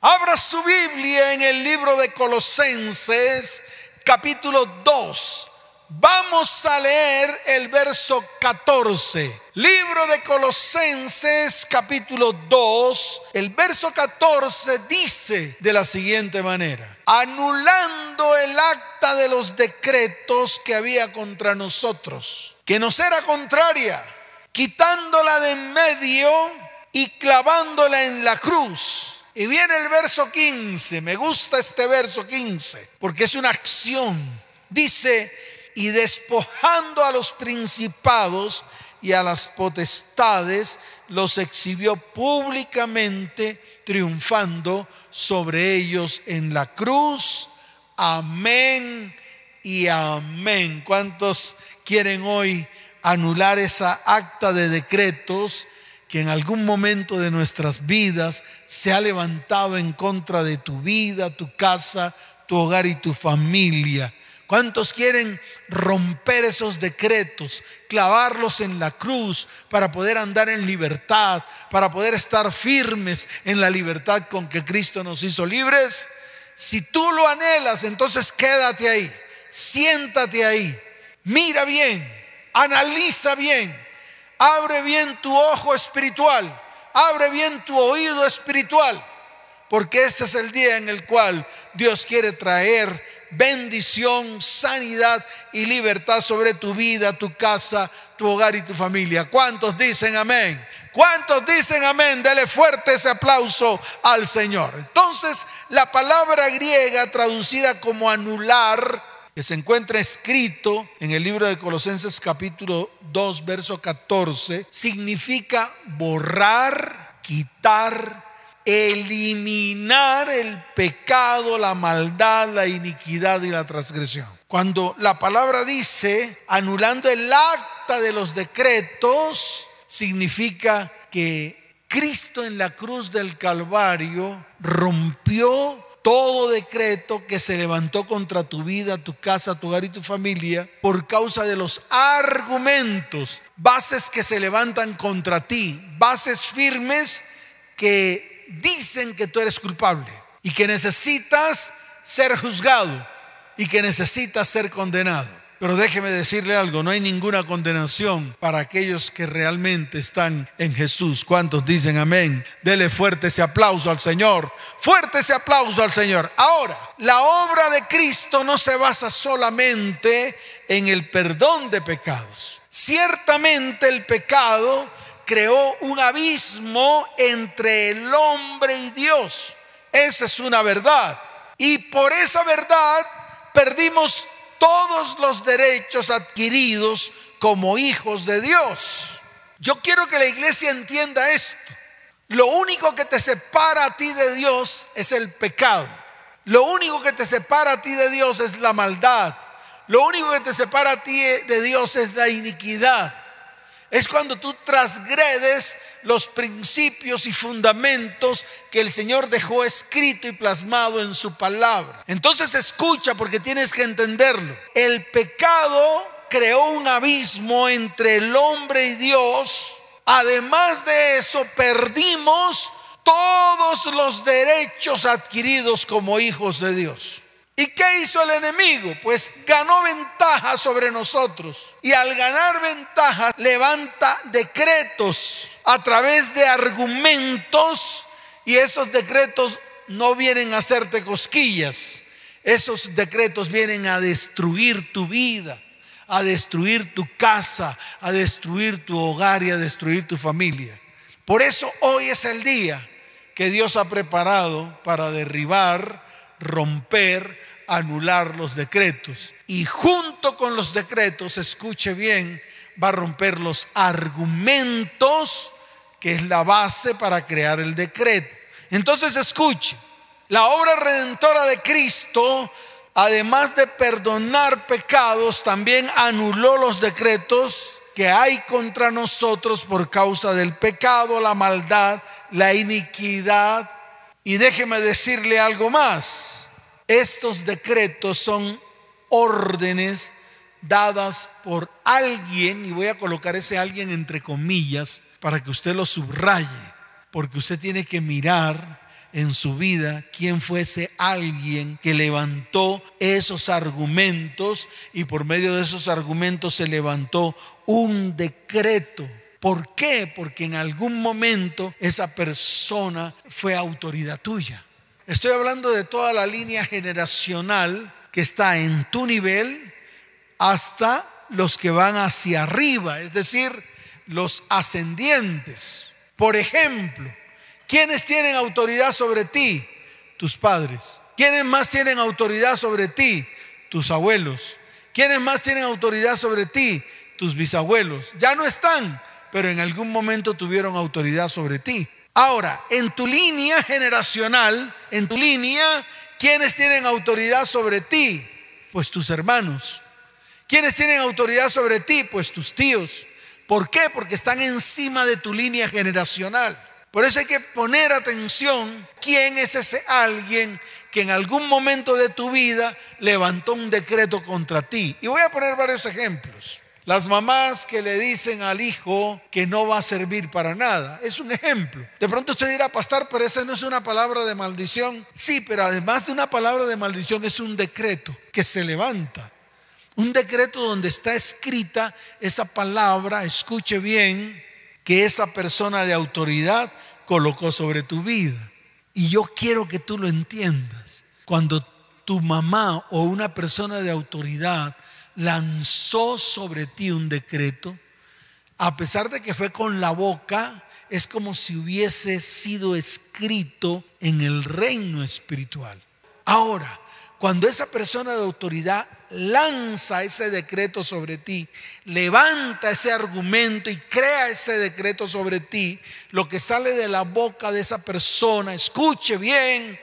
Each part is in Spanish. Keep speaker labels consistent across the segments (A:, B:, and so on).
A: Abra su Biblia en el libro de Colosenses, capítulo 2. Vamos a leer el verso 14. Libro de Colosenses, capítulo 2. El verso 14 dice de la siguiente manera. Anulando el acta de los decretos que había contra nosotros, que nos era contraria, quitándola de en medio y clavándola en la cruz y viene el verso 15, me gusta este verso 15, porque es una acción. Dice, y despojando a los principados y a las potestades, los exhibió públicamente, triunfando sobre ellos en la cruz. Amén y amén. ¿Cuántos quieren hoy anular esa acta de decretos? Que en algún momento de nuestras vidas se ha levantado en contra de tu vida, tu casa, tu hogar y tu familia. ¿Cuántos quieren romper esos decretos, clavarlos en la cruz para poder andar en libertad, para poder estar firmes en la libertad con que Cristo nos hizo libres? Si tú lo anhelas, entonces quédate ahí, siéntate ahí, mira bien, analiza bien Abre bien tu ojo espiritual. Abre bien tu oído espiritual. Porque ese es el día en el cual Dios quiere traer bendición, sanidad y libertad sobre tu vida, tu casa, tu hogar y tu familia. ¿Cuántos dicen amén? ¿Cuántos dicen amén? Dele fuerte ese aplauso al Señor. Entonces, la palabra griega traducida como anular que se encuentra escrito en el libro de Colosenses capítulo 2, verso 14, significa borrar, quitar, eliminar el pecado, la maldad, la iniquidad y la transgresión. Cuando la palabra dice anulando el acta de los decretos, significa que Cristo en la cruz del Calvario rompió todo decreto que se levantó contra tu vida, tu casa, tu hogar y tu familia por causa de los argumentos, bases que se levantan contra ti, bases firmes que dicen que tú eres culpable y que necesitas ser juzgado y que necesitas ser condenado. Pero déjeme decirle algo, no hay ninguna condenación para aquellos que realmente están en Jesús. ¿Cuántos dicen amén? Dele fuerte ese aplauso al Señor. Fuerte ese aplauso al Señor. Ahora, la obra de Cristo no se basa solamente en el perdón de pecados. Ciertamente el pecado creó un abismo entre el hombre y Dios. Esa es una verdad. Y por esa verdad perdimos todos los derechos adquiridos como hijos de Dios. Yo quiero que la iglesia entienda esto. Lo único que te separa a ti de Dios es el pecado. Lo único que te separa a ti de Dios es la maldad. Lo único que te separa a ti de Dios es la iniquidad es cuando tú transgredes los principios y fundamentos que el Señor dejó escrito y plasmado en su palabra. Entonces escucha porque tienes que entenderlo. El pecado creó un abismo entre el hombre y Dios. Además de eso, perdimos todos los derechos adquiridos como hijos de Dios. ¿Y qué hizo el enemigo? Pues ganó ventaja sobre nosotros. Y al ganar ventaja levanta decretos a través de argumentos y esos decretos no vienen a hacerte cosquillas. Esos decretos vienen a destruir tu vida, a destruir tu casa, a destruir tu hogar y a destruir tu familia. Por eso hoy es el día que Dios ha preparado para derribar, romper, anular los decretos. Y junto con los decretos, escuche bien, va a romper los argumentos, que es la base para crear el decreto. Entonces escuche, la obra redentora de Cristo, además de perdonar pecados, también anuló los decretos que hay contra nosotros por causa del pecado, la maldad, la iniquidad. Y déjeme decirle algo más. Estos decretos son órdenes dadas por alguien, y voy a colocar ese alguien entre comillas para que usted lo subraye, porque usted tiene que mirar en su vida quién fuese alguien que levantó esos argumentos y por medio de esos argumentos se levantó un decreto. ¿Por qué? Porque en algún momento esa persona fue autoridad tuya. Estoy hablando de toda la línea generacional que está en tu nivel hasta los que van hacia arriba, es decir, los ascendientes. Por ejemplo, ¿quiénes tienen autoridad sobre ti? Tus padres. ¿Quiénes más tienen autoridad sobre ti? Tus abuelos. ¿Quiénes más tienen autoridad sobre ti? Tus bisabuelos. Ya no están, pero en algún momento tuvieron autoridad sobre ti. Ahora, en tu línea generacional, en tu línea, ¿quiénes tienen autoridad sobre ti? Pues tus hermanos. ¿Quiénes tienen autoridad sobre ti? Pues tus tíos. ¿Por qué? Porque están encima de tu línea generacional. Por eso hay que poner atención quién es ese alguien que en algún momento de tu vida levantó un decreto contra ti. Y voy a poner varios ejemplos. Las mamás que le dicen al hijo que no va a servir para nada. Es un ejemplo. De pronto usted dirá, pastor, pero esa no es una palabra de maldición. Sí, pero además de una palabra de maldición es un decreto que se levanta. Un decreto donde está escrita esa palabra, escuche bien, que esa persona de autoridad colocó sobre tu vida. Y yo quiero que tú lo entiendas. Cuando tu mamá o una persona de autoridad lanzó sobre ti un decreto, a pesar de que fue con la boca, es como si hubiese sido escrito en el reino espiritual. Ahora, cuando esa persona de autoridad lanza ese decreto sobre ti, levanta ese argumento y crea ese decreto sobre ti, lo que sale de la boca de esa persona, escuche bien,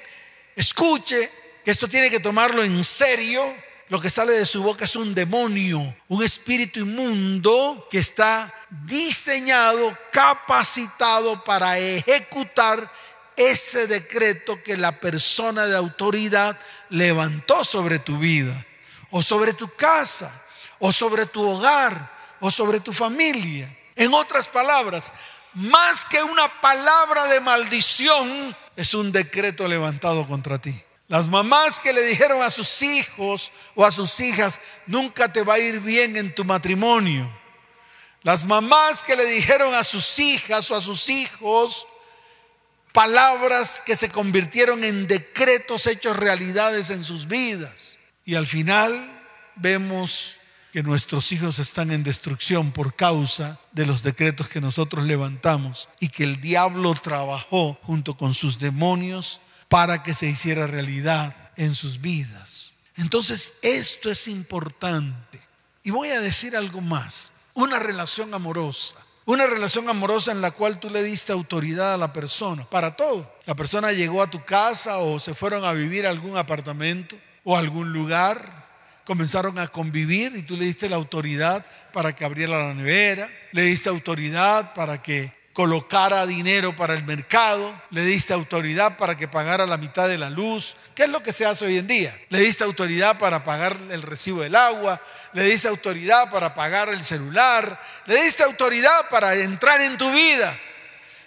A: escuche que esto tiene que tomarlo en serio. Lo que sale de su boca es un demonio, un espíritu inmundo que está diseñado, capacitado para ejecutar ese decreto que la persona de autoridad levantó sobre tu vida, o sobre tu casa, o sobre tu hogar, o sobre tu familia. En otras palabras, más que una palabra de maldición, es un decreto levantado contra ti. Las mamás que le dijeron a sus hijos o a sus hijas, nunca te va a ir bien en tu matrimonio. Las mamás que le dijeron a sus hijas o a sus hijos, palabras que se convirtieron en decretos hechos realidades en sus vidas. Y al final vemos que nuestros hijos están en destrucción por causa de los decretos que nosotros levantamos y que el diablo trabajó junto con sus demonios para que se hiciera realidad en sus vidas. Entonces esto es importante. Y voy a decir algo más. Una relación amorosa una relación amorosa en la cual tú le diste autoridad a la persona, para todo. La persona llegó a tu casa o se fueron a vivir a algún apartamento o a algún lugar, comenzaron a convivir y tú le diste la autoridad para que abriera la nevera, le diste autoridad para que colocara dinero para el mercado, le diste autoridad para que pagara la mitad de la luz. ¿Qué es lo que se hace hoy en día? Le diste autoridad para pagar el recibo del agua, le diste autoridad para pagar el celular, le diste autoridad para entrar en tu vida,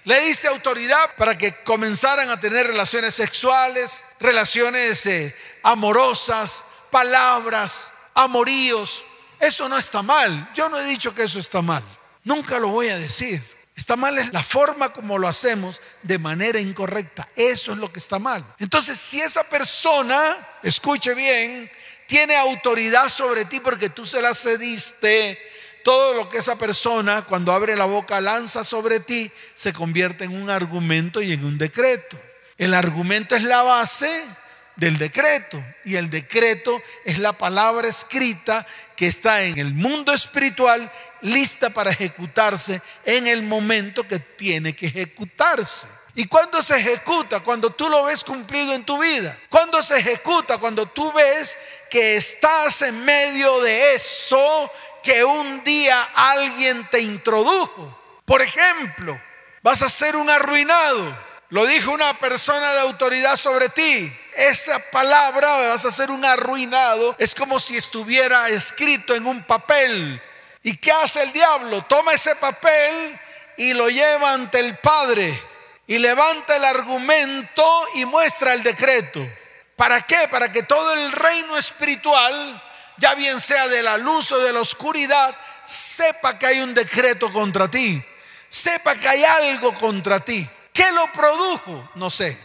A: le diste autoridad para que comenzaran a tener relaciones sexuales, relaciones eh, amorosas, palabras, amoríos. Eso no está mal. Yo no he dicho que eso está mal. Nunca lo voy a decir. Está mal es la forma como lo hacemos de manera incorrecta. Eso es lo que está mal. Entonces, si esa persona, escuche bien, tiene autoridad sobre ti porque tú se la cediste. Todo lo que esa persona cuando abre la boca lanza sobre ti se convierte en un argumento y en un decreto. El argumento es la base del decreto y el decreto es la palabra escrita que está en el mundo espiritual lista para ejecutarse en el momento que tiene que ejecutarse. ¿Y cuando se ejecuta? Cuando tú lo ves cumplido en tu vida. Cuando se ejecuta? Cuando tú ves que estás en medio de eso que un día alguien te introdujo. Por ejemplo, vas a ser un arruinado. Lo dijo una persona de autoridad sobre ti. Esa palabra, vas a ser un arruinado, es como si estuviera escrito en un papel. ¿Y qué hace el diablo? Toma ese papel y lo lleva ante el Padre y levanta el argumento y muestra el decreto. ¿Para qué? Para que todo el reino espiritual, ya bien sea de la luz o de la oscuridad, sepa que hay un decreto contra ti, sepa que hay algo contra ti. ¿Qué lo produjo? No sé.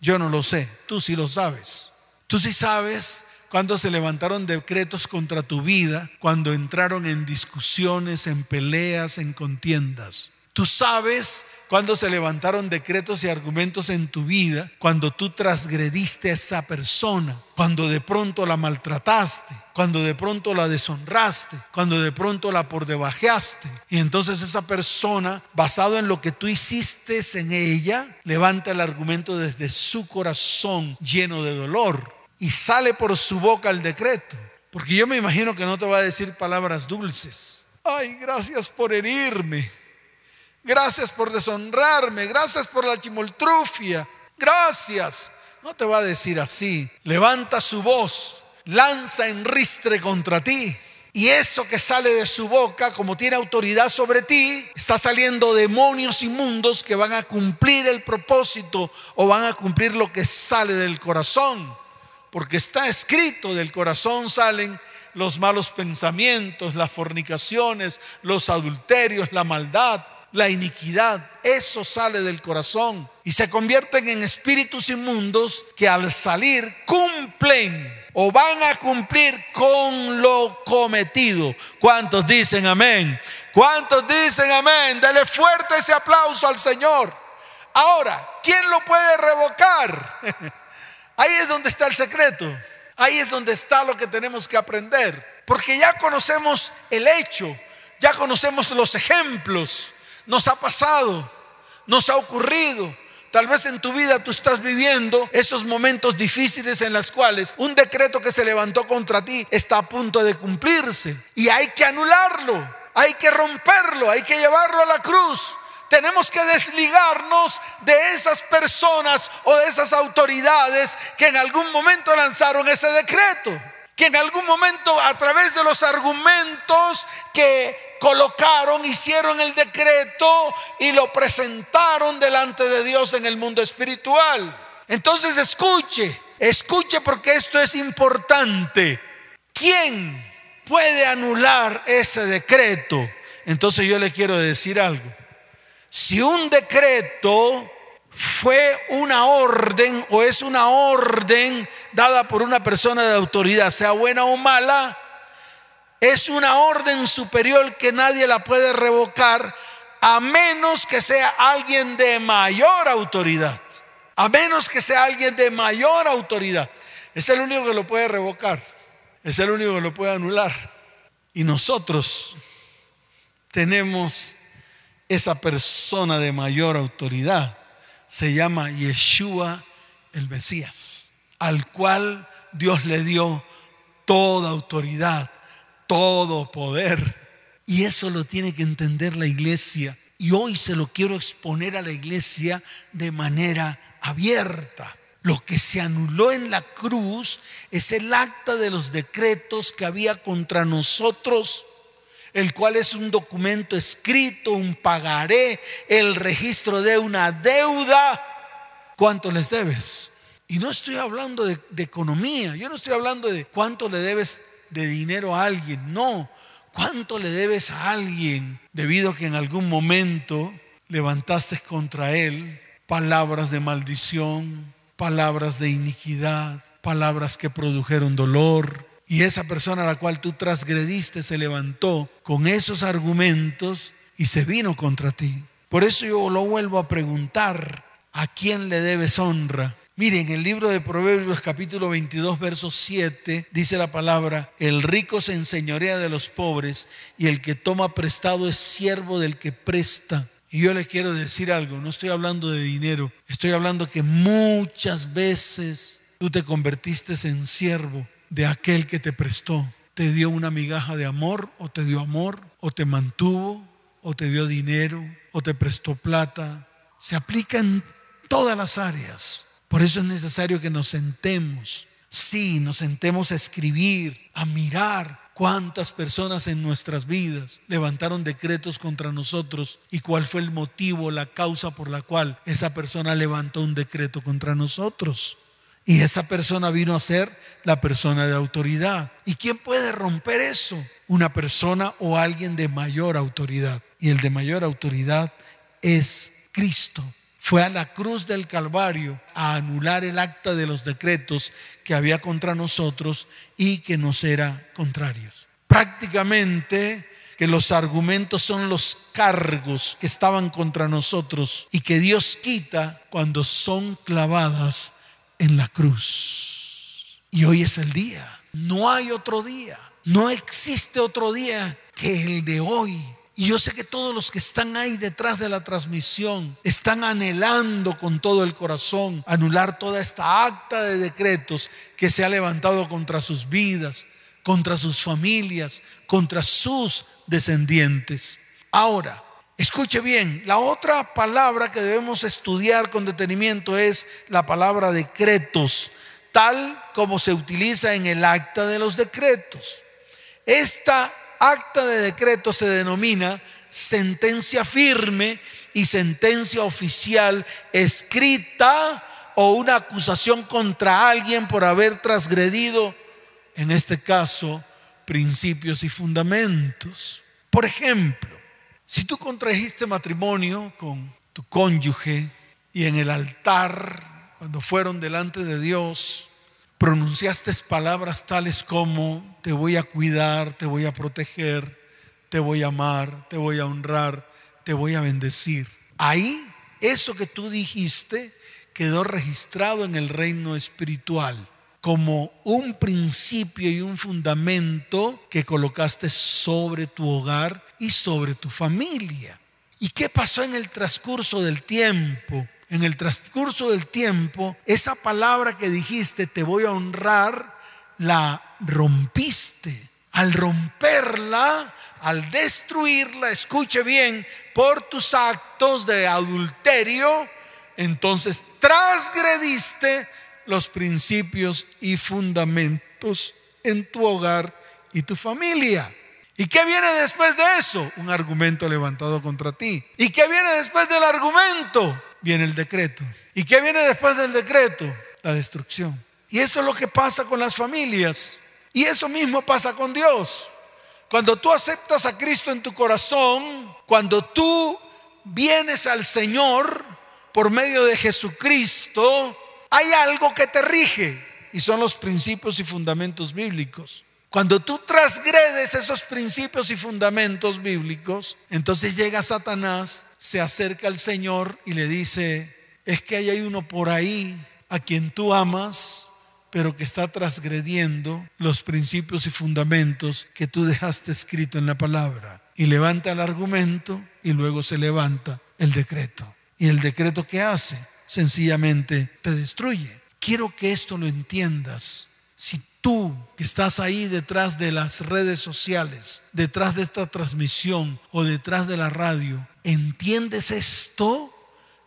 A: Yo no lo sé. Tú sí lo sabes. Tú sí sabes cuando se levantaron decretos contra tu vida, cuando entraron en discusiones, en peleas, en contiendas. Tú sabes cuando se levantaron decretos y argumentos en tu vida, cuando tú transgrediste a esa persona, cuando de pronto la maltrataste, cuando de pronto la deshonraste, cuando de pronto la por debajeaste. Y entonces esa persona, basado en lo que tú hiciste en ella, levanta el argumento desde su corazón lleno de dolor y sale por su boca el decreto. Porque yo me imagino que no te va a decir palabras dulces. Ay, gracias por herirme. Gracias por deshonrarme. Gracias por la chimoltrufia. Gracias. No te va a decir así. Levanta su voz. Lanza en ristre contra ti. Y eso que sale de su boca, como tiene autoridad sobre ti, está saliendo demonios inmundos que van a cumplir el propósito o van a cumplir lo que sale del corazón. Porque está escrito, del corazón salen los malos pensamientos, las fornicaciones, los adulterios, la maldad, la iniquidad. Eso sale del corazón y se convierten en espíritus inmundos que al salir cumplen o van a cumplir con lo cometido. ¿Cuántos dicen amén? ¿Cuántos dicen amén? Dele fuerte ese aplauso al Señor. Ahora, ¿quién lo puede revocar? Ahí es donde está el secreto. Ahí es donde está lo que tenemos que aprender. Porque ya conocemos el hecho, ya conocemos los ejemplos, nos ha pasado, nos ha ocurrido. Tal vez en tu vida tú estás viviendo esos momentos difíciles en los cuales un decreto que se levantó contra ti está a punto de cumplirse y hay que anularlo, hay que romperlo, hay que llevarlo a la cruz. Tenemos que desligarnos de esas personas o de esas autoridades que en algún momento lanzaron ese decreto que en algún momento a través de los argumentos que colocaron, hicieron el decreto y lo presentaron delante de Dios en el mundo espiritual. Entonces escuche, escuche porque esto es importante. ¿Quién puede anular ese decreto? Entonces yo le quiero decir algo. Si un decreto fue una orden o es una orden dada por una persona de autoridad, sea buena o mala, es una orden superior que nadie la puede revocar a menos que sea alguien de mayor autoridad. A menos que sea alguien de mayor autoridad. Es el único que lo puede revocar. Es el único que lo puede anular. Y nosotros tenemos esa persona de mayor autoridad se llama Yeshua el Mesías, al cual Dios le dio toda autoridad, todo poder. Y eso lo tiene que entender la iglesia. Y hoy se lo quiero exponer a la iglesia de manera abierta. Lo que se anuló en la cruz es el acta de los decretos que había contra nosotros el cual es un documento escrito, un pagaré, el registro de una deuda. ¿Cuánto les debes? Y no estoy hablando de, economía, yo no estoy hablando de cuánto le debes de dinero a alguien, no, cuánto le debes a alguien debido a que en algún momento levantaste contra él palabras de maldición, palabras de iniquidad, palabras que produjeron dolor, y esa persona a la cual tú transgrediste se levantó con esos argumentos y se vino contra ti. Por eso yo lo vuelvo a preguntar, ¿a quién le debes honra? Miren, en el libro de Proverbios capítulo 22, verso 7, dice la palabra, el rico se enseñorea de los pobres y el que toma prestado es siervo del que presta. Y yo le quiero decir algo, no estoy hablando de dinero, estoy hablando que muchas veces tú te convertiste en siervo de aquel que te prestó. Te dio una migaja de amor o te dio amor o te mantuvo o te dio dinero o te prestó plata. Se aplica en todas las áreas. Por eso es necesario que nos sentemos. Sí, nos sentemos a escribir, a mirar ¿Cuántas personas en nuestras vidas levantaron decretos contra nosotros? ¿Y cuál fue el motivo, la causa por la cual esa persona levantó un decreto contra nosotros? Y esa persona vino a ser la persona de autoridad. ¿Y quién puede romper eso? Una persona o alguien de mayor autoridad. Y el de mayor autoridad es Cristo. Fue a la cruz del Calvario a anular el acta de los decretos que había contra nosotros y que nos era contrarios. Prácticamente que los argumentos son los cargos que estaban contra nosotros y que Dios quita cuando son clavadas en la cruz. Y hoy es el día. No hay otro día. No existe otro día que el de hoy. Y yo sé que todos los que están ahí detrás de la transmisión están anhelando con todo el corazón anular toda esta acta de decretos que se ha levantado contra sus vidas, contra sus familias, contra sus descendientes. Ahora, escuche bien, la otra palabra que debemos estudiar con detenimiento es la palabra decretos, tal como se utiliza en el acta de los decretos. Esta acta de decreto se denomina sentencia firme y sentencia oficial escrita o una acusación contra alguien por haber transgredido, en este caso, principios y fundamentos. Por ejemplo, si tú contrajiste matrimonio con tu cónyuge y en el altar, cuando fueron delante de Dios, pronunciaste palabras tales como te voy a cuidar, te voy a proteger, te voy a amar, te voy a honrar, te voy a bendecir. Ahí eso que tú dijiste quedó registrado en el reino espiritual como un principio y un fundamento que colocaste sobre tu hogar y sobre tu familia. ¿Y qué pasó en el transcurso del tiempo? en el transcurso del tiempo, esa palabra que dijiste, te voy a honrar, la rompiste. Al romperla, al destruirla, escuche bien, por tus actos de adulterio, entonces transgrediste los principios y fundamentos en tu hogar y tu familia. ¿Y qué viene después de eso? Un argumento levantado contra ti. ¿Y qué viene después del argumento? viene el decreto. ¿Y qué viene después del decreto? La destrucción. Y eso es lo que pasa con las familias. Y eso mismo pasa con Dios. Cuando tú aceptas a Cristo en tu corazón, cuando tú vienes al Señor por medio de Jesucristo, hay algo que te rige y son los principios y fundamentos bíblicos. Cuando tú transgredes esos principios y fundamentos bíblicos, entonces llega Satanás, se acerca al Señor y le dice, es que hay uno por ahí a quien tú amas, pero que está transgrediendo los principios y fundamentos que tú dejaste escrito en la palabra. Y levanta el argumento y luego se levanta el decreto. ¿Y el decreto que hace? Sencillamente te destruye. Quiero que esto lo entiendas. Si tú que estás ahí detrás de las redes sociales, detrás de esta transmisión o detrás de la radio, entiendes esto,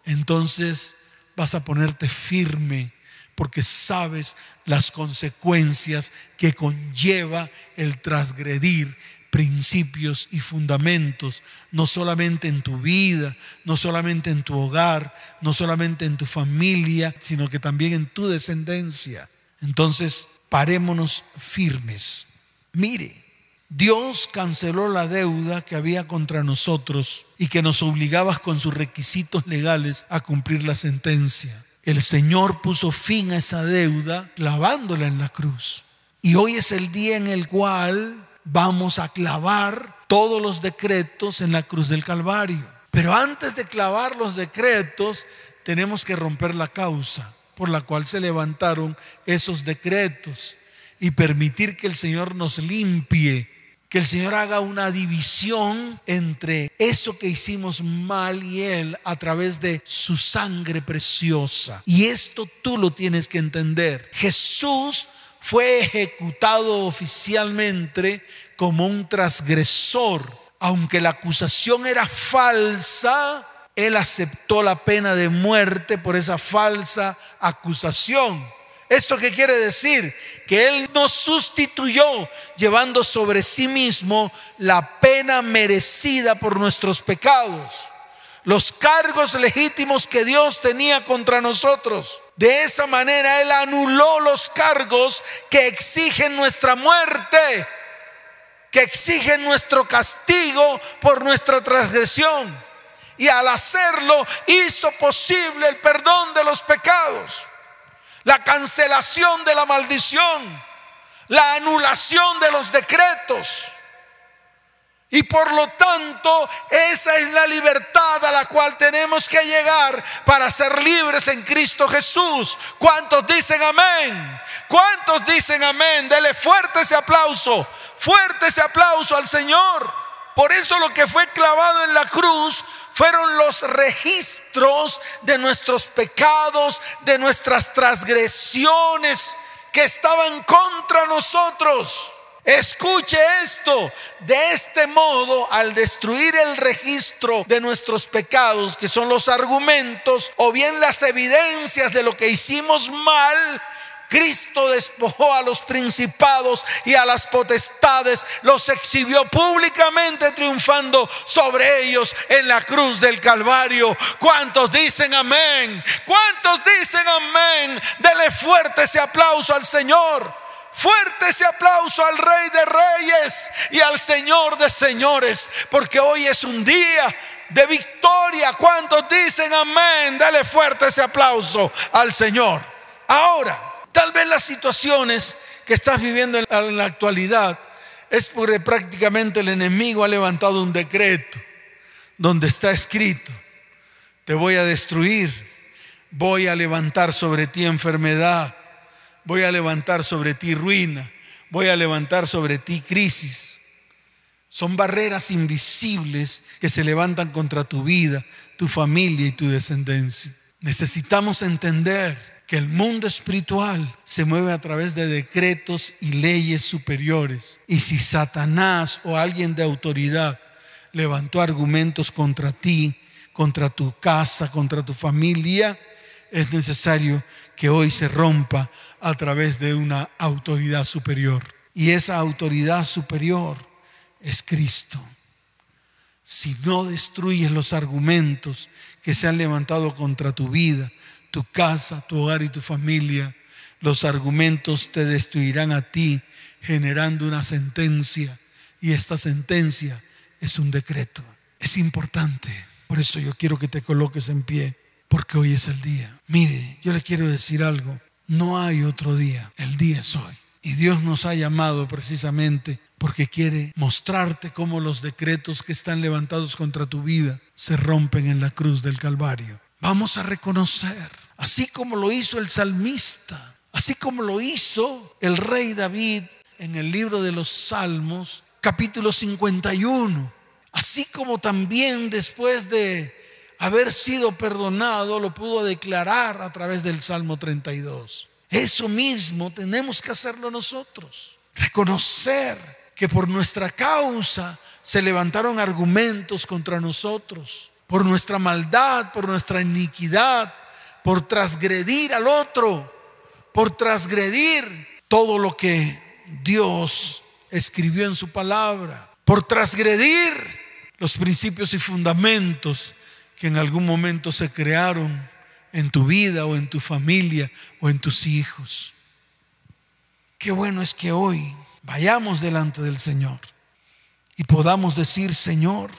A: entonces vas a ponerte firme porque sabes las consecuencias que conlleva el transgredir principios y fundamentos, no solamente en tu vida, no solamente en tu hogar, no solamente en tu familia, sino que también en tu descendencia. Entonces, parémonos firmes. Mire, Dios canceló la deuda que había contra nosotros y que nos obligaba con sus requisitos legales a cumplir la sentencia. El Señor puso fin a esa deuda clavándola en la cruz. Y hoy es el día en el cual vamos a clavar todos los decretos en la cruz del Calvario. Pero antes de clavar los decretos, tenemos que romper la causa por la cual se levantaron esos decretos y permitir que el Señor nos limpie, que el Señor haga una división entre eso que hicimos mal y Él a través de su sangre preciosa. Y esto tú lo tienes que entender. Jesús fue ejecutado oficialmente como un transgresor. Aunque la acusación era falsa, él aceptó la pena de muerte por esa falsa acusación. ¿Esto qué quiere decir? Que Él nos sustituyó llevando sobre sí mismo la pena merecida por nuestros pecados, los cargos legítimos que Dios tenía contra nosotros. De esa manera Él anuló los cargos que exigen nuestra muerte, que exigen nuestro castigo por nuestra transgresión. Y al hacerlo hizo posible el perdón de los pecados la cancelación de la maldición, la anulación de los decretos. Y por lo tanto, esa es la libertad a la cual tenemos que llegar para ser libres en Cristo Jesús. ¿Cuántos dicen amén? ¿Cuántos dicen amén? Dele fuerte ese aplauso, fuerte ese aplauso al Señor. Por eso lo que fue clavado en la cruz fueron los registros de nuestros pecados, de nuestras transgresiones que estaban contra nosotros. Escuche esto, de este modo, al destruir el registro de nuestros pecados, que son los argumentos o bien las evidencias de lo que hicimos mal, Cristo despojó a los principados y a las potestades, los exhibió públicamente triunfando sobre ellos en la cruz del Calvario. ¿Cuántos dicen amén? ¿Cuántos dicen amén? Dele fuerte ese aplauso al Señor. Fuerte ese aplauso al Rey de Reyes y al Señor de Señores, porque hoy es un día de victoria. ¿Cuántos dicen amén? Dale fuerte ese aplauso al Señor. Ahora, Tal vez las situaciones que estás viviendo en la actualidad es porque prácticamente el enemigo ha levantado un decreto donde está escrito, te voy a destruir, voy a levantar sobre ti enfermedad, voy a levantar sobre ti ruina, voy a levantar sobre ti crisis. Son barreras invisibles que se levantan contra tu vida, tu familia y tu descendencia. Necesitamos entender que el mundo espiritual se mueve a través de decretos y leyes superiores. Y si Satanás o alguien de autoridad levantó argumentos contra ti, contra tu casa, contra tu familia, es necesario que hoy se rompa a través de una autoridad superior. Y esa autoridad superior es Cristo. Si no destruyes los argumentos que se han levantado contra tu vida, tu casa, tu hogar y tu familia, los argumentos te destruirán a ti, generando una sentencia. Y esta sentencia es un decreto. Es importante. Por eso yo quiero que te coloques en pie, porque hoy es el día. Mire, yo le quiero decir algo. No hay otro día. El día es hoy. Y Dios nos ha llamado precisamente porque quiere mostrarte cómo los decretos que están levantados contra tu vida se rompen en la cruz del Calvario. Vamos a reconocer así como lo hizo el salmista, así como lo hizo el rey David en el libro de los Salmos, capítulo 51, así como también después de haber sido perdonado lo pudo declarar a través del Salmo 32. Eso mismo tenemos que hacerlo nosotros, reconocer que por nuestra causa se levantaron argumentos contra nosotros, por nuestra maldad, por nuestra iniquidad, por transgredir al otro, por transgredir todo lo que Dios escribió en su palabra, por transgredir los principios y fundamentos que en algún momento se crearon en tu vida o en tu familia o en tus hijos. Qué bueno es que hoy vayamos delante del Señor y podamos decir, Señor,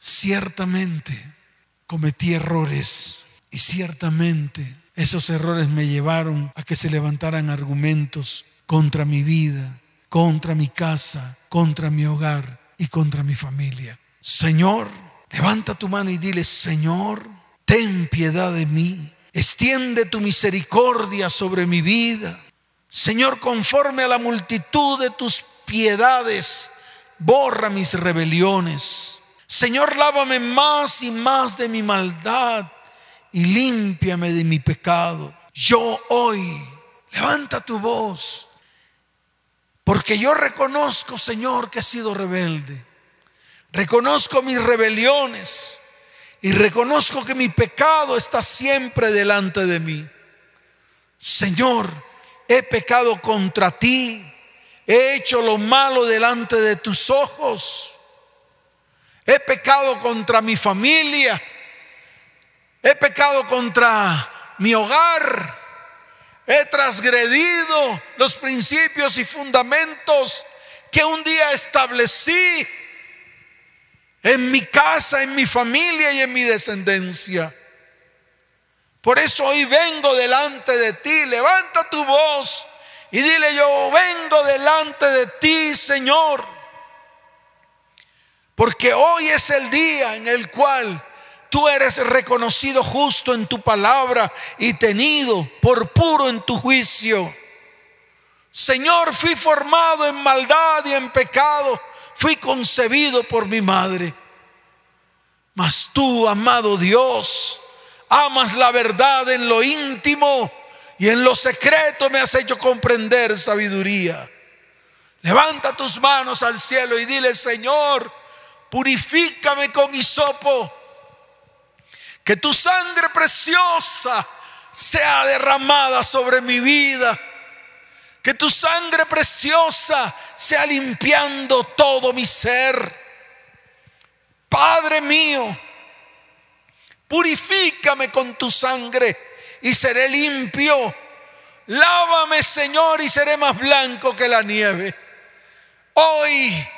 A: ciertamente cometí errores y ciertamente esos errores me llevaron a que se levantaran argumentos contra mi vida, contra mi casa, contra mi hogar y contra mi familia. Señor, levanta tu mano y dile, Señor, ten piedad de mí. Extiende tu misericordia sobre mi vida. Señor, conforme a la multitud de tus piedades, borra mis rebeliones. Señor, lávame más y más de mi maldad y límpiame de mi pecado. Yo hoy, levanta tu voz, porque yo reconozco, Señor, que he sido rebelde. Reconozco mis rebeliones y reconozco que mi pecado está siempre delante de mí. Señor, he pecado contra ti, he hecho lo malo delante de tus ojos, he pecado contra mi familia, he pecado contra mi hogar, he transgredido los principios y fundamentos que un día establecí en mi casa, en mi familia y en mi descendencia. Por eso hoy vengo delante de ti. Levanta tu voz y dile yo vengo delante de ti, Señor. Porque hoy es el día en el cual tú eres reconocido justo en tu palabra y tenido por puro en tu juicio. Señor, fui formado en maldad y en pecado, fui concebido por mi madre. Mas tú, amado Dios, amas la verdad en lo íntimo y en lo secreto me has hecho comprender sabiduría. Levanta tus manos al cielo y dile, Señor, purifícame con hisopo, que tu sangre preciosa sea derramada sobre mi vida, que tu sangre preciosa sea limpiando todo mi ser. Padre mío, Purifícame con tu sangre y seré limpio. Lávame, Señor, y seré más blanco que la nieve. Hoy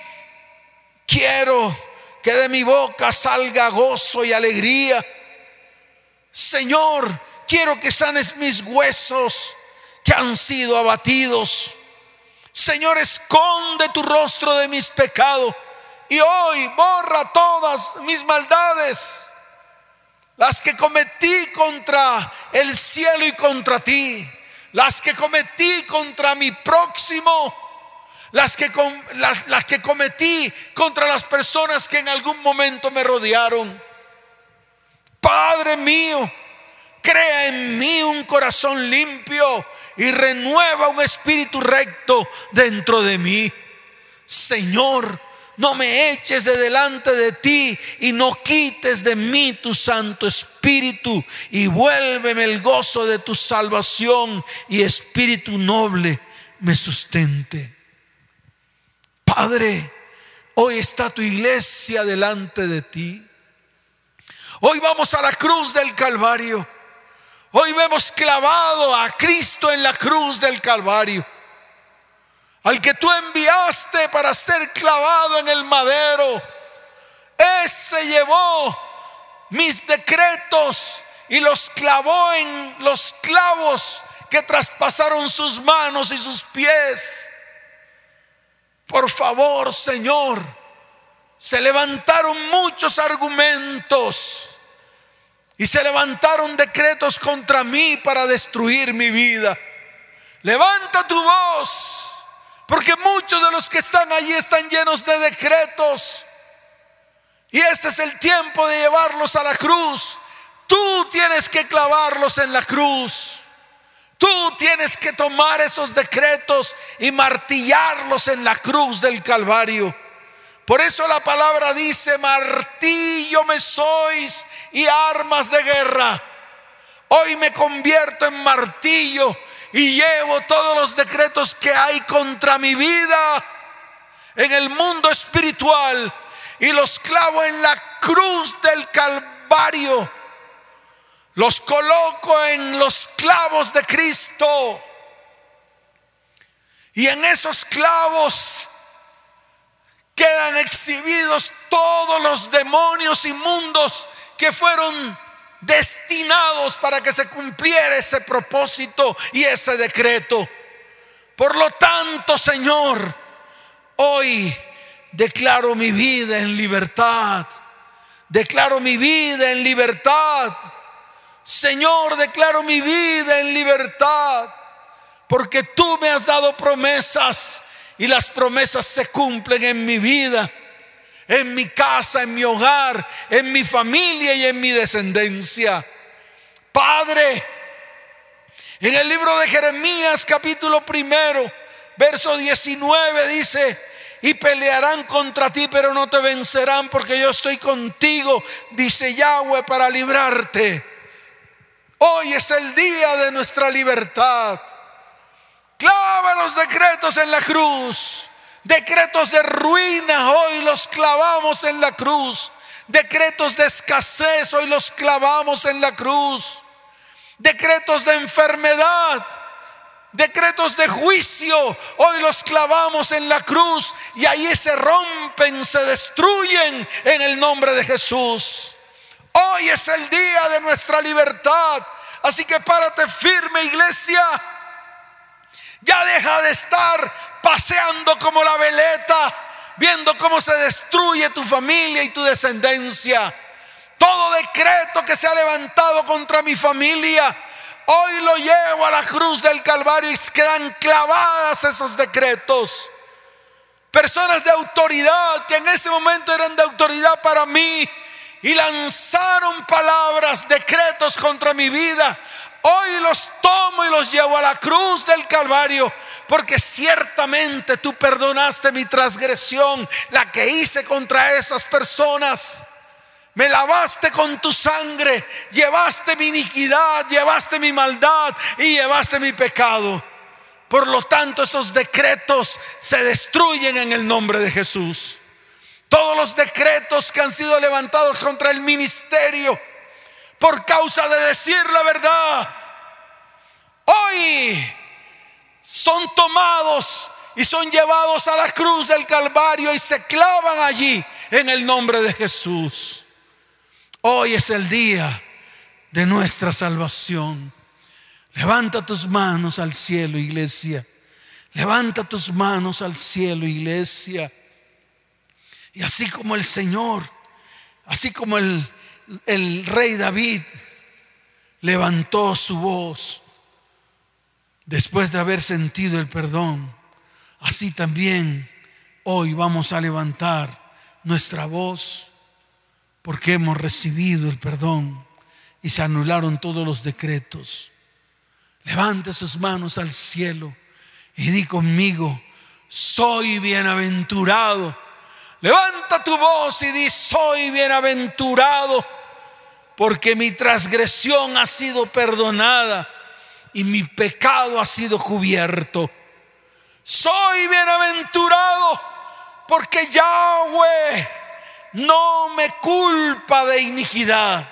A: quiero que de mi boca salga gozo y alegría. Señor, quiero que sanes mis huesos que han sido abatidos. Señor, esconde tu rostro de mis pecados y hoy borra todas mis maldades las que cometí contra el cielo y contra ti, las que cometí contra mi próximo, las que, las, las que cometí contra las personas que en algún momento me rodearon. Padre mío, crea en mí un corazón limpio y renueva un espíritu recto dentro de mí. Señor, no me eches de delante de ti y no quites de mí tu Santo Espíritu y vuélveme el gozo de tu salvación y Espíritu noble me sustente. Padre, hoy está tu iglesia delante de ti. Hoy vamos a la cruz del Calvario. Hoy vemos clavado a Cristo en la cruz del Calvario al que tú enviaste para ser clavado en el madero, ese llevó mis decretos y los clavó en los clavos que traspasaron sus manos y sus pies. Por favor, Señor, se levantaron muchos argumentos y se levantaron decretos contra mí para destruir mi vida. Levanta tu voz porque muchos de los que están allí están llenos de decretos. Y este es el tiempo de llevarlos a la cruz. Tú tienes que clavarlos en la cruz. Tú tienes que tomar esos decretos y martillarlos en la cruz del Calvario. Por eso la palabra dice, martillo me sois y armas de guerra. Hoy me convierto en martillo y llevo todos los decretos que hay contra mi vida en el mundo espiritual y los clavo en la cruz del Calvario. Los coloco en los clavos de Cristo. Y en esos clavos quedan exhibidos todos los demonios inmundos que fueron destinados para que se cumpliera ese propósito y ese decreto. Por lo tanto, Señor, hoy declaro mi vida en libertad. Declaro mi vida en libertad. Señor, declaro mi vida en libertad. Porque tú me has dado promesas y las promesas se cumplen en mi vida en mi casa, en mi hogar, en mi familia y en mi descendencia. Padre, en el libro de Jeremías capítulo primero, verso 19 dice, y pelearán contra ti, pero no te vencerán porque yo estoy contigo, dice Yahweh, para librarte. Hoy es el día de nuestra libertad. Clava los decretos en la cruz. Decretos de ruina, hoy los clavamos en la cruz. Decretos de escasez, hoy los clavamos en la cruz. Decretos de enfermedad, decretos de juicio, hoy los clavamos en la cruz y ahí se rompen, se destruyen en el nombre de Jesús. Hoy es el día de nuestra libertad. Así que párate firme, iglesia. Ya deja de estar paseando como la veleta, viendo cómo se destruye tu familia y tu descendencia. Todo decreto que se ha levantado contra mi familia, hoy lo llevo a la cruz del Calvario y quedan clavadas esos decretos. Personas de autoridad que en ese momento eran de autoridad para mí y lanzaron palabras, decretos contra mi vida. Hoy los tomo y los llevo a la cruz del Calvario, porque ciertamente tú perdonaste mi transgresión, la que hice contra esas personas. Me lavaste con tu sangre, llevaste mi iniquidad, llevaste mi maldad y llevaste mi pecado. Por lo tanto, esos decretos se destruyen en el nombre de Jesús. Todos los decretos que han sido levantados contra el ministerio por causa de decir la verdad, hoy son tomados y son llevados a la cruz del Calvario y se clavan allí en el nombre de Jesús. Hoy es el día de nuestra salvación. Levanta tus manos al cielo, iglesia. Levanta tus manos al cielo, iglesia. Y así como el Señor, así como el, el rey David levantó su voz después de haber sentido el perdón, así también hoy vamos a levantar nuestra voz porque hemos recibido el perdón y se anularon todos los decretos. Levante sus manos al cielo y di conmigo, soy bienaventurado Levanta tu voz y di, soy bienaventurado, porque mi transgresión ha sido perdonada y mi pecado ha sido cubierto. Soy bienaventurado, porque Yahweh no me culpa de iniquidad.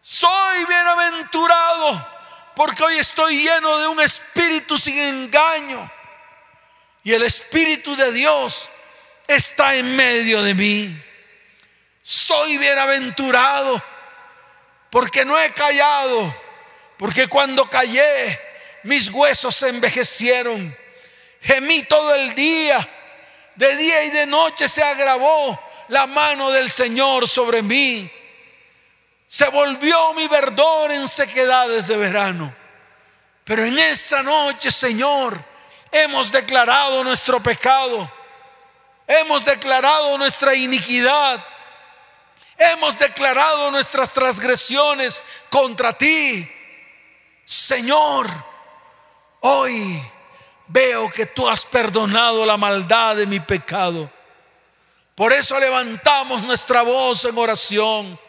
A: Soy bienaventurado, porque hoy estoy lleno de un espíritu sin engaño. Y el Espíritu de Dios está en medio de mí. Soy bienaventurado porque no he callado, porque cuando callé mis huesos se envejecieron. Gemí todo el día, de día y de noche se agravó la mano del Señor sobre mí. Se volvió mi verdor en sequedades de verano. Pero en esa noche, Señor, hemos declarado nuestro pecado Hemos declarado nuestra iniquidad. Hemos declarado nuestras transgresiones contra ti. Señor, hoy veo que tú has perdonado la maldad de mi pecado. Por eso levantamos nuestra voz en oración.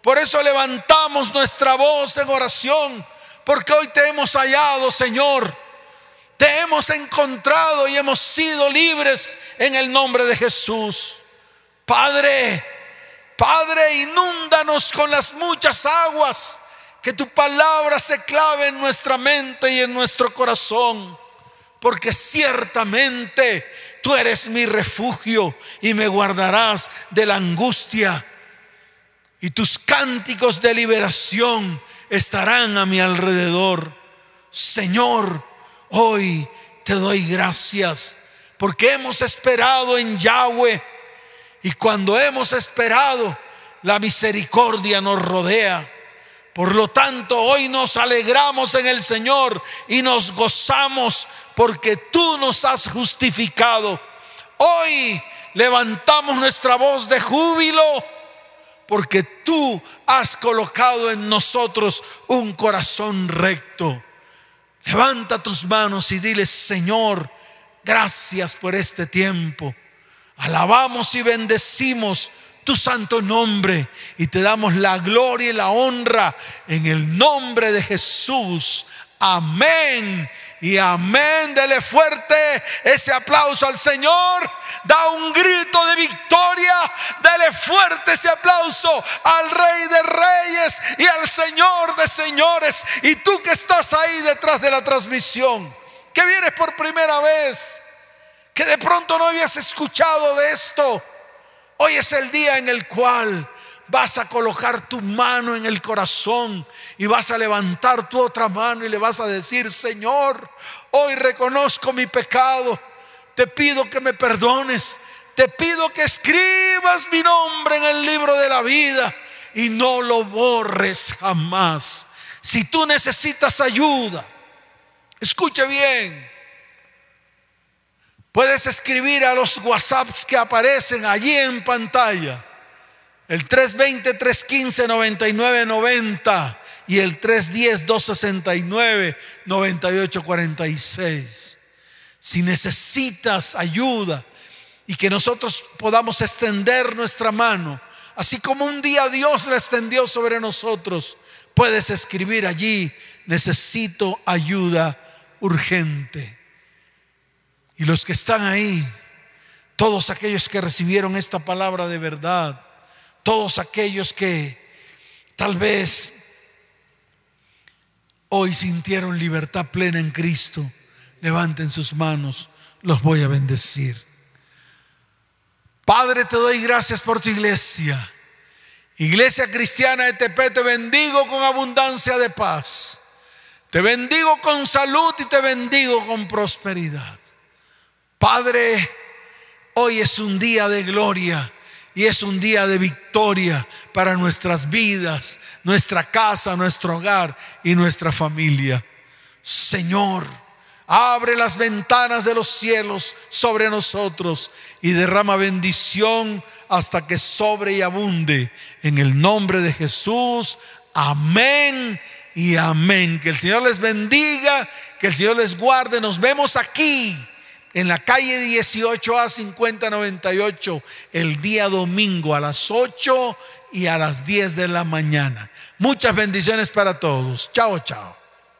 A: Por eso levantamos nuestra voz en oración. Porque hoy te hemos hallado, Señor te hemos encontrado y hemos sido libres en el nombre de Jesús. Padre, Padre, inúndanos con las muchas aguas, que tu palabra se clave en nuestra mente y en nuestro corazón, porque ciertamente tú eres mi refugio y me guardarás de la angustia. Y tus cánticos de liberación estarán a mi alrededor. Señor, Hoy te doy gracias porque hemos esperado en Yahweh y cuando hemos esperado, la misericordia nos rodea. Por lo tanto, hoy nos alegramos en el Señor y nos gozamos porque tú nos has justificado. Hoy levantamos nuestra voz de júbilo porque tú has colocado en nosotros un corazón recto. Levanta tus manos y dile, Señor, gracias por este tiempo. Alabamos y bendecimos tu santo nombre y te damos la gloria y la honra en el nombre de Jesús. Amén. Y amén, dele fuerte ese aplauso al Señor. Da un grito de victoria. Dele fuerte ese aplauso al Rey de Reyes y al Señor de Señores. Y tú que estás ahí detrás de la transmisión, que vienes por primera vez, que de pronto no habías escuchado de esto. Hoy es el día en el cual vas a colocar tu mano en el corazón y vas a levantar tu otra mano y le vas a decir, Señor, hoy reconozco mi pecado, te pido que me perdones, te pido que escribas mi nombre en el libro de la vida y no lo borres jamás. Si tú necesitas ayuda, escuche bien. Puedes escribir a los WhatsApps que aparecen allí en pantalla el 320-315-9990 y el 310-269-9846. Si necesitas ayuda y que nosotros podamos extender nuestra mano, así como un día Dios la extendió sobre nosotros, puedes escribir allí, necesito ayuda urgente. Y los que están ahí, todos aquellos que recibieron esta palabra de verdad, todos aquellos que tal vez hoy sintieron libertad plena en Cristo, levanten sus manos, los voy a bendecir. Padre, te doy gracias por tu iglesia. Iglesia cristiana de Tepe, te bendigo con abundancia de paz. Te bendigo con salud y te bendigo con prosperidad. Padre, hoy es un día de gloria y es un día de victoria para nuestras vidas, nuestra casa, nuestro hogar y nuestra familia. Señor, abre las ventanas de los cielos sobre nosotros y derrama bendición hasta que sobre y abunde. En el nombre de Jesús, amén y amén. Que el Señor les bendiga, que el Señor les guarde. Nos vemos aquí en la calle 18A 5098 el día domingo a las 8 y a las 10 de la mañana. Muchas bendiciones para todos. Chao, chao.